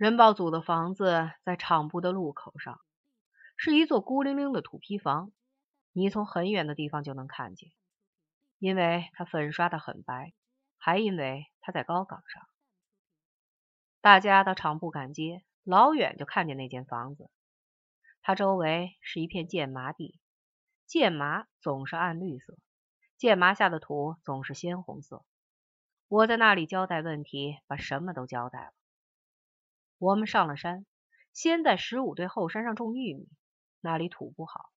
人保组的房子在厂部的路口上，是一座孤零零的土坯房，你从很远的地方就能看见，因为它粉刷的很白，还因为它在高岗上。大家到厂部赶街，老远就看见那间房子，它周围是一片剑麻地，剑麻总是暗绿色，剑麻下的土总是鲜红色。我在那里交代问题，把什么都交代了。我们上了山，先在十五队后山上种玉米，那里土不好，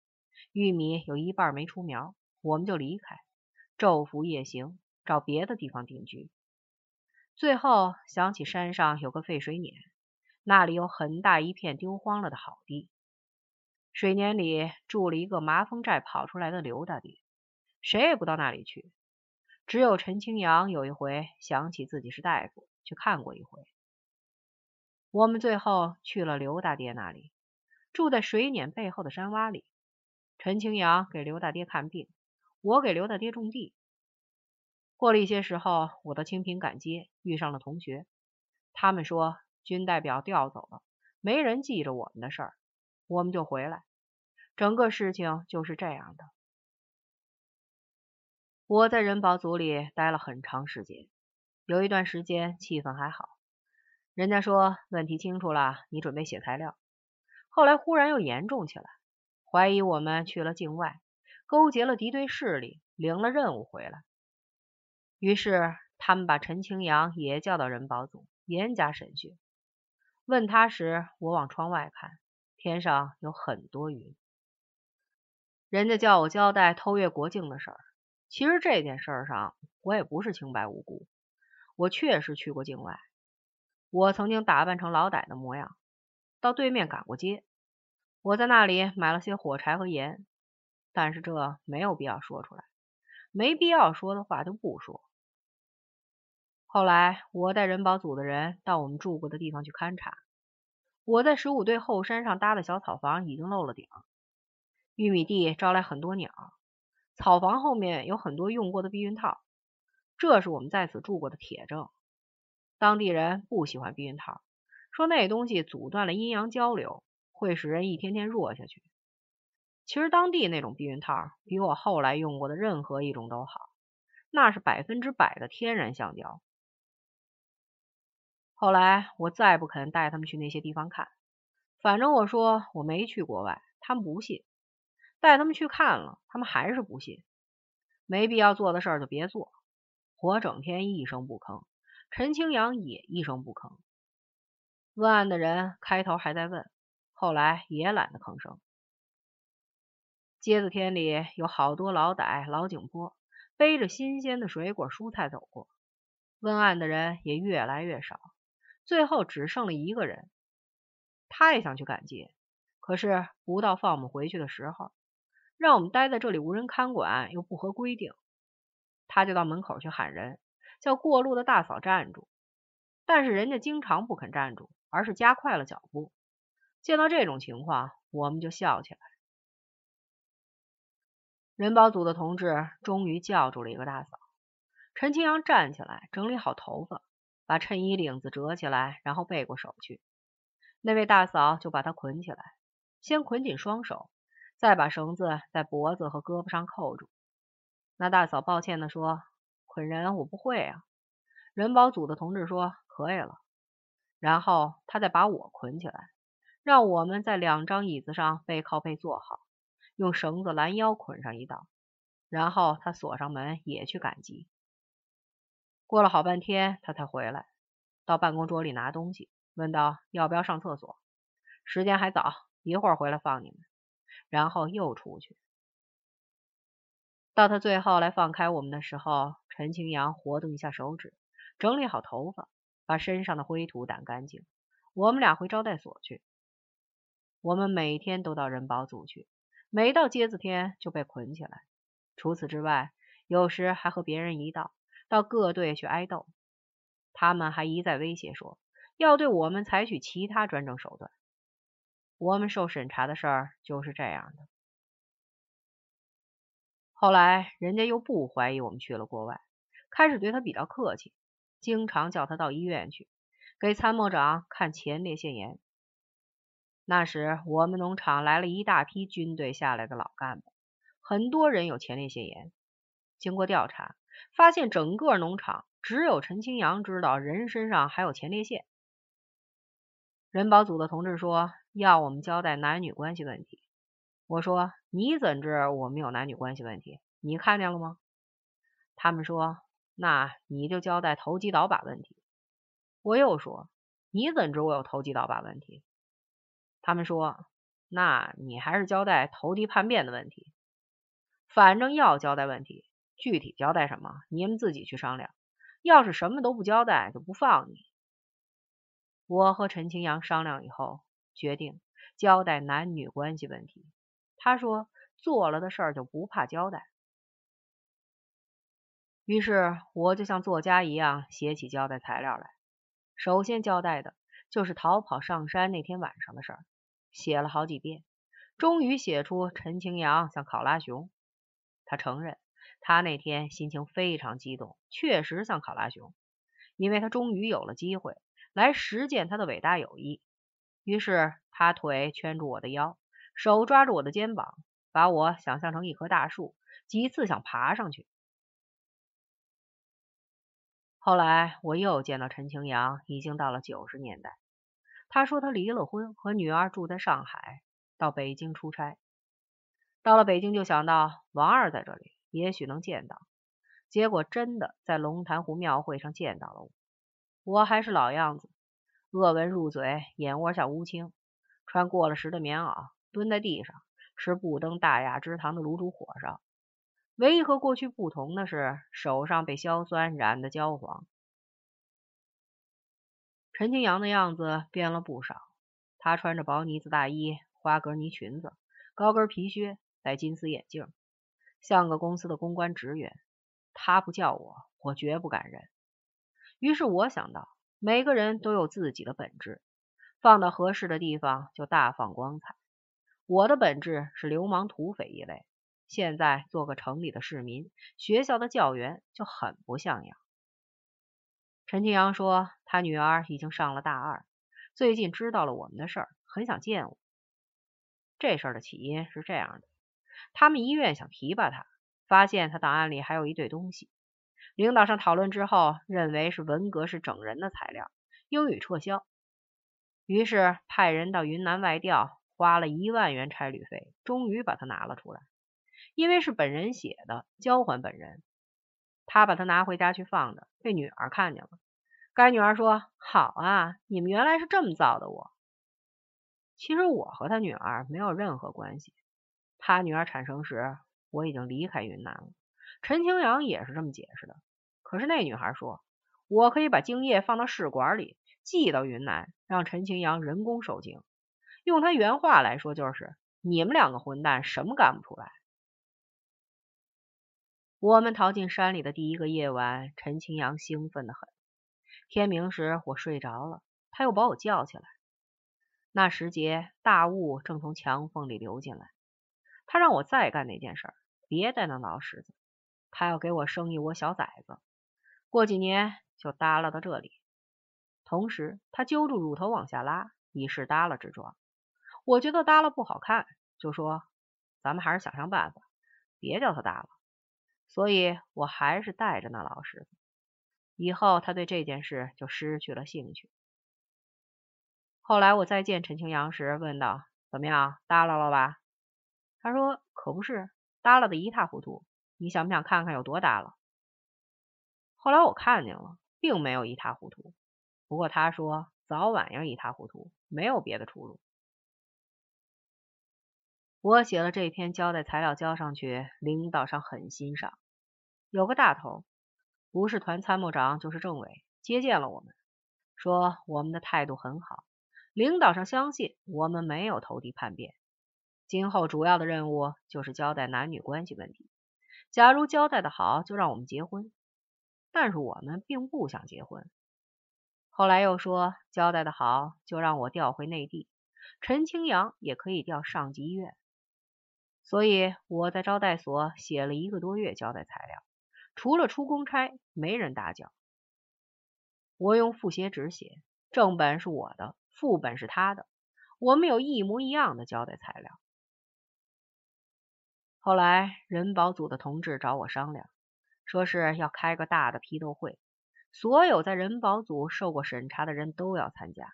玉米有一半没出苗，我们就离开，昼伏夜行，找别的地方定居。最后想起山上有个废水碾，那里有很大一片丢荒了的好地，水碾里住了一个麻风寨跑出来的刘大爹，谁也不到那里去，只有陈清扬有一回想起自己是大夫，去看过一回。我们最后去了刘大爹那里，住在水碾背后的山洼里。陈清扬给刘大爹看病，我给刘大爹种地。过了一些时候，我到清平赶街，遇上了同学。他们说军代表调走了，没人记着我们的事儿，我们就回来。整个事情就是这样的。我在人保组里待了很长时间，有一段时间气氛还好。人家说问题清楚了，你准备写材料。后来忽然又严重起来，怀疑我们去了境外，勾结了敌对势力，领了任务回来。于是他们把陈清扬也叫到人保组，严加审讯。问他时，我往窗外看，天上有很多云。人家叫我交代偷越国境的事儿，其实这件事上我也不是清白无辜，我确实去过境外。我曾经打扮成老歹的模样，到对面赶过街。我在那里买了些火柴和盐，但是这没有必要说出来，没必要说的话就不说。后来我带人保组的人到我们住过的地方去勘察，我在十五队后山上搭的小草房已经漏了顶，玉米地招来很多鸟，草房后面有很多用过的避孕套，这是我们在此住过的铁证。当地人不喜欢避孕套，说那东西阻断了阴阳交流，会使人一天天弱下去。其实当地那种避孕套比我后来用过的任何一种都好，那是百分之百的天然橡胶。后来我再不肯带他们去那些地方看，反正我说我没去国外，他们不信。带他们去看了，他们还是不信。没必要做的事儿就别做，我整天一声不吭。陈清扬也一声不吭。问案的人开头还在问，后来也懒得吭声。街子天里有好多老歹、老井坡，背着新鲜的水果、蔬菜走过。问案的人也越来越少，最后只剩了一个人。他也想去赶街，可是不到放我们回去的时候，让我们待在这里无人看管，又不合规定，他就到门口去喊人。叫过路的大嫂站住，但是人家经常不肯站住，而是加快了脚步。见到这种情况，我们就笑起来。人保组的同志终于叫住了一个大嫂。陈清扬站起来，整理好头发，把衬衣领子折起来，然后背过手去。那位大嫂就把他捆起来，先捆紧双手，再把绳子在脖子和胳膊上扣住。那大嫂抱歉的说。捆人我不会啊，人保组的同志说可以了，然后他再把我捆起来，让我们在两张椅子上背靠背坐好，用绳子拦腰捆上一道，然后他锁上门也去赶集。过了好半天他才回来，到办公桌里拿东西，问道要不要上厕所，时间还早，一会儿回来放你们，然后又出去。到他最后来放开我们的时候。陈清扬活动一下手指，整理好头发，把身上的灰土掸干净。我们俩回招待所去。我们每天都到人保组去，每到接子天就被捆起来。除此之外，有时还和别人一道到各队去挨斗。他们还一再威胁说要对我们采取其他专政手段。我们受审查的事儿就是这样的。后来，人家又不怀疑我们去了国外，开始对他比较客气，经常叫他到医院去，给参谋长看前列腺炎。那时我们农场来了一大批军队下来的老干部，很多人有前列腺炎。经过调查，发现整个农场只有陈清扬知道人身上还有前列腺。人保组的同志说要我们交代男女关系问题。我说你怎知我们有男女关系问题？你看见了吗？他们说那你就交代投机倒把问题。我又说你怎知我有投机倒把问题？他们说那你还是交代投敌叛变的问题。反正要交代问题。具体交代什么，你们自己去商量。要是什么都不交代，就不放你。我和陈清扬商量以后，决定交代男女关系问题。他说做了的事儿就不怕交代。于是我就像作家一样写起交代材料来。首先交代的就是逃跑上山那天晚上的事儿，写了好几遍，终于写出陈清扬像考拉熊。他承认。他那天心情非常激动，确实像考拉熊，因为他终于有了机会来实践他的伟大友谊。于是他腿圈住我的腰，手抓住我的肩膀，把我想象成一棵大树，几次想爬上去。后来我又见到陈清扬，已经到了九十年代。他说他离了婚，和女儿住在上海，到北京出差。到了北京就想到王二在这里。也许能见到，结果真的在龙潭湖庙会上见到了我。我还是老样子，恶纹入嘴，眼窝像乌青，穿过了时的棉袄，蹲在地上吃不登大雅之堂的卤煮火烧。唯一和过去不同的是，手上被硝酸染得焦黄。陈清扬的样子变了不少，他穿着薄呢子大衣、花格呢裙子、高跟皮靴，戴金丝眼镜。像个公司的公关职员，他不叫我，我绝不敢认。于是我想到，每个人都有自己的本质，放到合适的地方就大放光彩。我的本质是流氓土匪一类，现在做个城里的市民、学校的教员就很不像样。陈清扬说，他女儿已经上了大二，最近知道了我们的事儿，很想见我。这事儿的起因是这样的。他们医院想提拔他，发现他档案里还有一堆东西。领导上讨论之后，认为是文革是整人的材料，应予撤销。于是派人到云南外调，花了一万元差旅费，终于把它拿了出来。因为是本人写的，交还本人。他把它拿回家去放着，被女儿看见了。该女儿说：“好啊，你们原来是这么造的我。”其实我和他女儿没有任何关系。他女儿产生时，我已经离开云南了。陈清扬也是这么解释的。可是那女孩说，我可以把精液放到试管里，寄到云南，让陈清扬人工受精。用他原话来说，就是你们两个混蛋什么干不出来。我们逃进山里的第一个夜晚，陈清扬兴奋的很。天明时，我睡着了，他又把我叫起来。那时节，大雾正从墙缝里流进来。他让我再干那件事，别在那闹石子。他要给我生一窝小崽子，过几年就耷拉到这里。同时，他揪住乳头往下拉，以示耷拉之状。我觉得耷拉不好看，就说：“咱们还是想想办法，别叫他耷拉。”所以，我还是带着那老师傅。以后，他对这件事就失去了兴趣。后来，我再见陈清扬时，问道：“怎么样，耷拉了吧？”他说：“可不是，耷拉的一塌糊涂。你想不想看看有多耷拉？”后来我看见了，并没有一塌糊涂。不过他说早晚要一塌糊涂，没有别的出路。我写了这篇交代材料交上去，领导上很欣赏。有个大头，不是团参谋长就是政委，接见了我们，说我们的态度很好，领导上相信我们没有投敌叛变。今后主要的任务就是交代男女关系问题。假如交代的好，就让我们结婚。但是我们并不想结婚。后来又说交代的好，就让我调回内地。陈清扬也可以调上级医院。所以我在招待所写了一个多月交代材料，除了出公差，没人打搅。我用复写纸写，正本是我的，副本是他的，我们有一模一样的交代材料。后来人保组的同志找我商量，说是要开个大的批斗会，所有在人保组受过审查的人都要参加，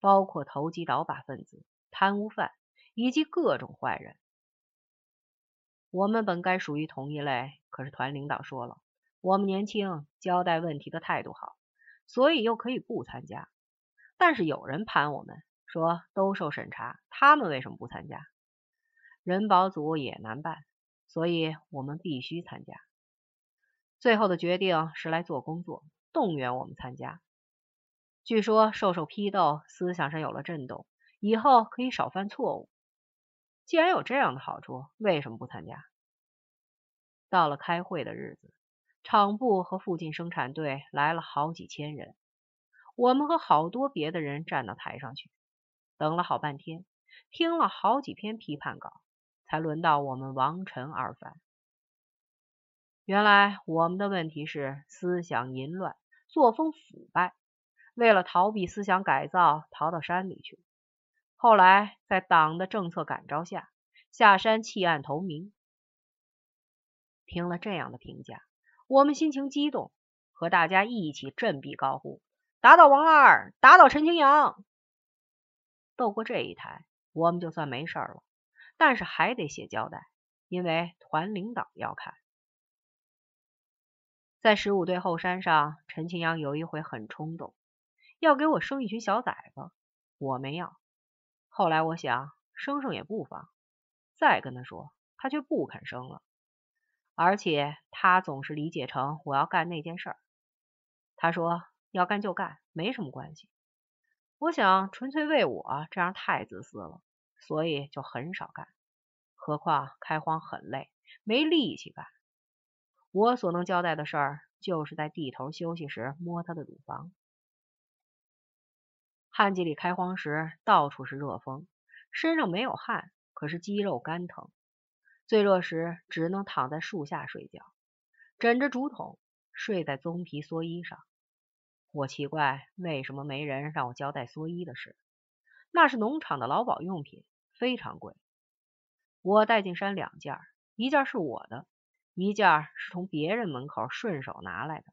包括投机倒把分子、贪污犯以及各种坏人。我们本该属于同一类，可是团领导说了，我们年轻，交代问题的态度好，所以又可以不参加。但是有人盘我们，说都受审查，他们为什么不参加？人保组也难办，所以我们必须参加。最后的决定是来做工作，动员我们参加。据说受受批斗，思想上有了震动，以后可以少犯错误。既然有这样的好处，为什么不参加？到了开会的日子，厂部和附近生产队来了好几千人，我们和好多别的人站到台上去，等了好半天，听了好几篇批判稿。才轮到我们王陈二番。原来我们的问题是思想淫乱，作风腐败，为了逃避思想改造，逃到山里去。后来在党的政策感召下，下山弃暗投明。听了这样的评价，我们心情激动，和大家一起振臂高呼：“打倒王二，打倒陈清扬！”斗过这一台，我们就算没事了。但是还得写交代，因为团领导要看。在十五队后山上，陈清阳有一回很冲动，要给我生一群小崽子，我没要。后来我想生生也不妨，再跟他说，他却不肯生了，而且他总是理解成我要干那件事儿。他说要干就干，没什么关系。我想纯粹为我，这样太自私了。所以就很少干，何况开荒很累，没力气干。我所能交代的事儿，就是在地头休息时摸他的乳房。旱季里开荒时，到处是热风，身上没有汗，可是肌肉干疼。最热时，只能躺在树下睡觉，枕着竹筒睡在棕皮蓑衣上。我奇怪，为什么没人让我交代蓑衣的事？那是农场的劳保用品。非常贵，我带进山两件，一件是我的，一件是从别人门口顺手拿来的，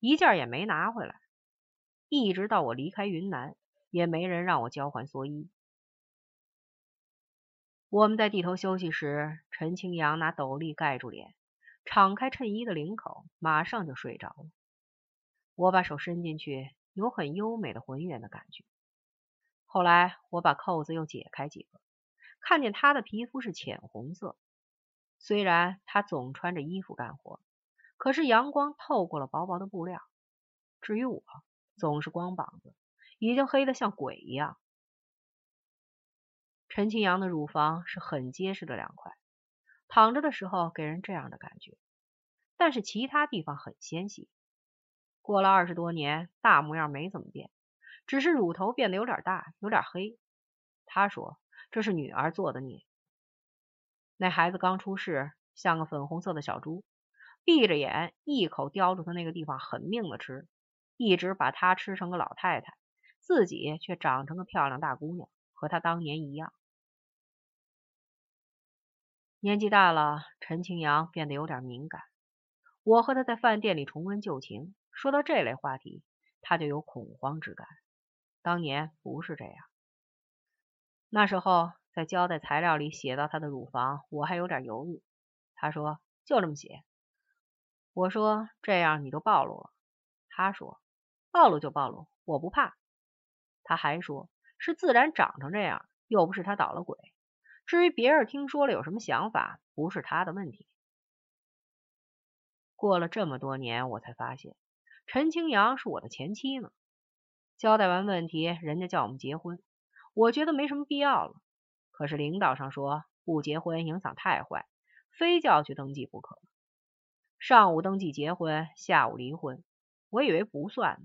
一件也没拿回来。一直到我离开云南，也没人让我交还蓑衣。我们在地头休息时，陈清扬拿斗笠盖住脸，敞开衬衣的领口，马上就睡着了。我把手伸进去，有很优美的浑圆的感觉。后来我把扣子又解开几个。看见他的皮肤是浅红色，虽然他总穿着衣服干活，可是阳光透过了薄薄的布料。至于我，总是光膀子，已经黑得像鬼一样。陈清扬的乳房是很结实的两块，躺着的时候给人这样的感觉，但是其他地方很纤细。过了二十多年，大模样没怎么变，只是乳头变得有点大，有点黑。他说。这是女儿做的孽。那孩子刚出世，像个粉红色的小猪，闭着眼一口叼住他那个地方，狠命的吃，一直把他吃成个老太太，自己却长成个漂亮大姑娘，和她当年一样。年纪大了，陈清扬变得有点敏感。我和他在饭店里重温旧情，说到这类话题，他就有恐慌之感。当年不是这样。那时候在交代材料里写到他的乳房，我还有点犹豫。他说就这么写。我说这样你就暴露了。他说暴露就暴露，我不怕。他还说是自然长成这样，又不是他捣了鬼。至于别人听说了有什么想法，不是他的问题。过了这么多年，我才发现陈清扬是我的前妻呢。交代完问题，人家叫我们结婚。我觉得没什么必要了，可是领导上说不结婚影响太坏，非叫去登记不可。上午登记结婚，下午离婚，我以为不算，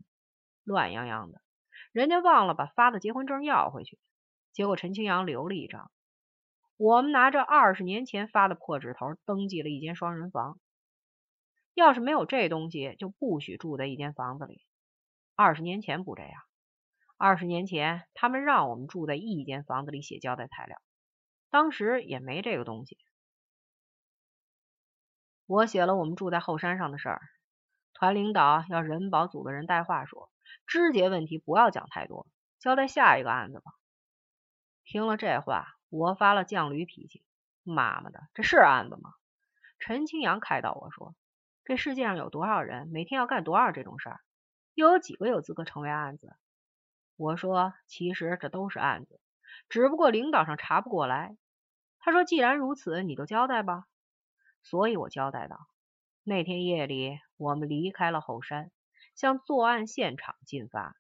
乱洋洋的。人家忘了把发的结婚证要回去，结果陈清扬留了一张。我们拿着二十年前发的破纸头登记了一间双人房。要是没有这东西，就不许住在一间房子里。二十年前不这样，二十年前，他们让我们住在一间房子里写交代材料，当时也没这个东西。我写了我们住在后山上的事儿，团领导要人保组的人带话说，肢节问题不要讲太多，交代下一个案子吧。听了这话，我发了犟驴脾气，妈妈的，这是案子吗？陈清扬开导我说，这世界上有多少人，每天要干多少这种事儿，又有几个有资格成为案子？我说，其实这都是案子，只不过领导上查不过来。他说，既然如此，你就交代吧。所以我交代道：那天夜里，我们离开了后山，向作案现场进发。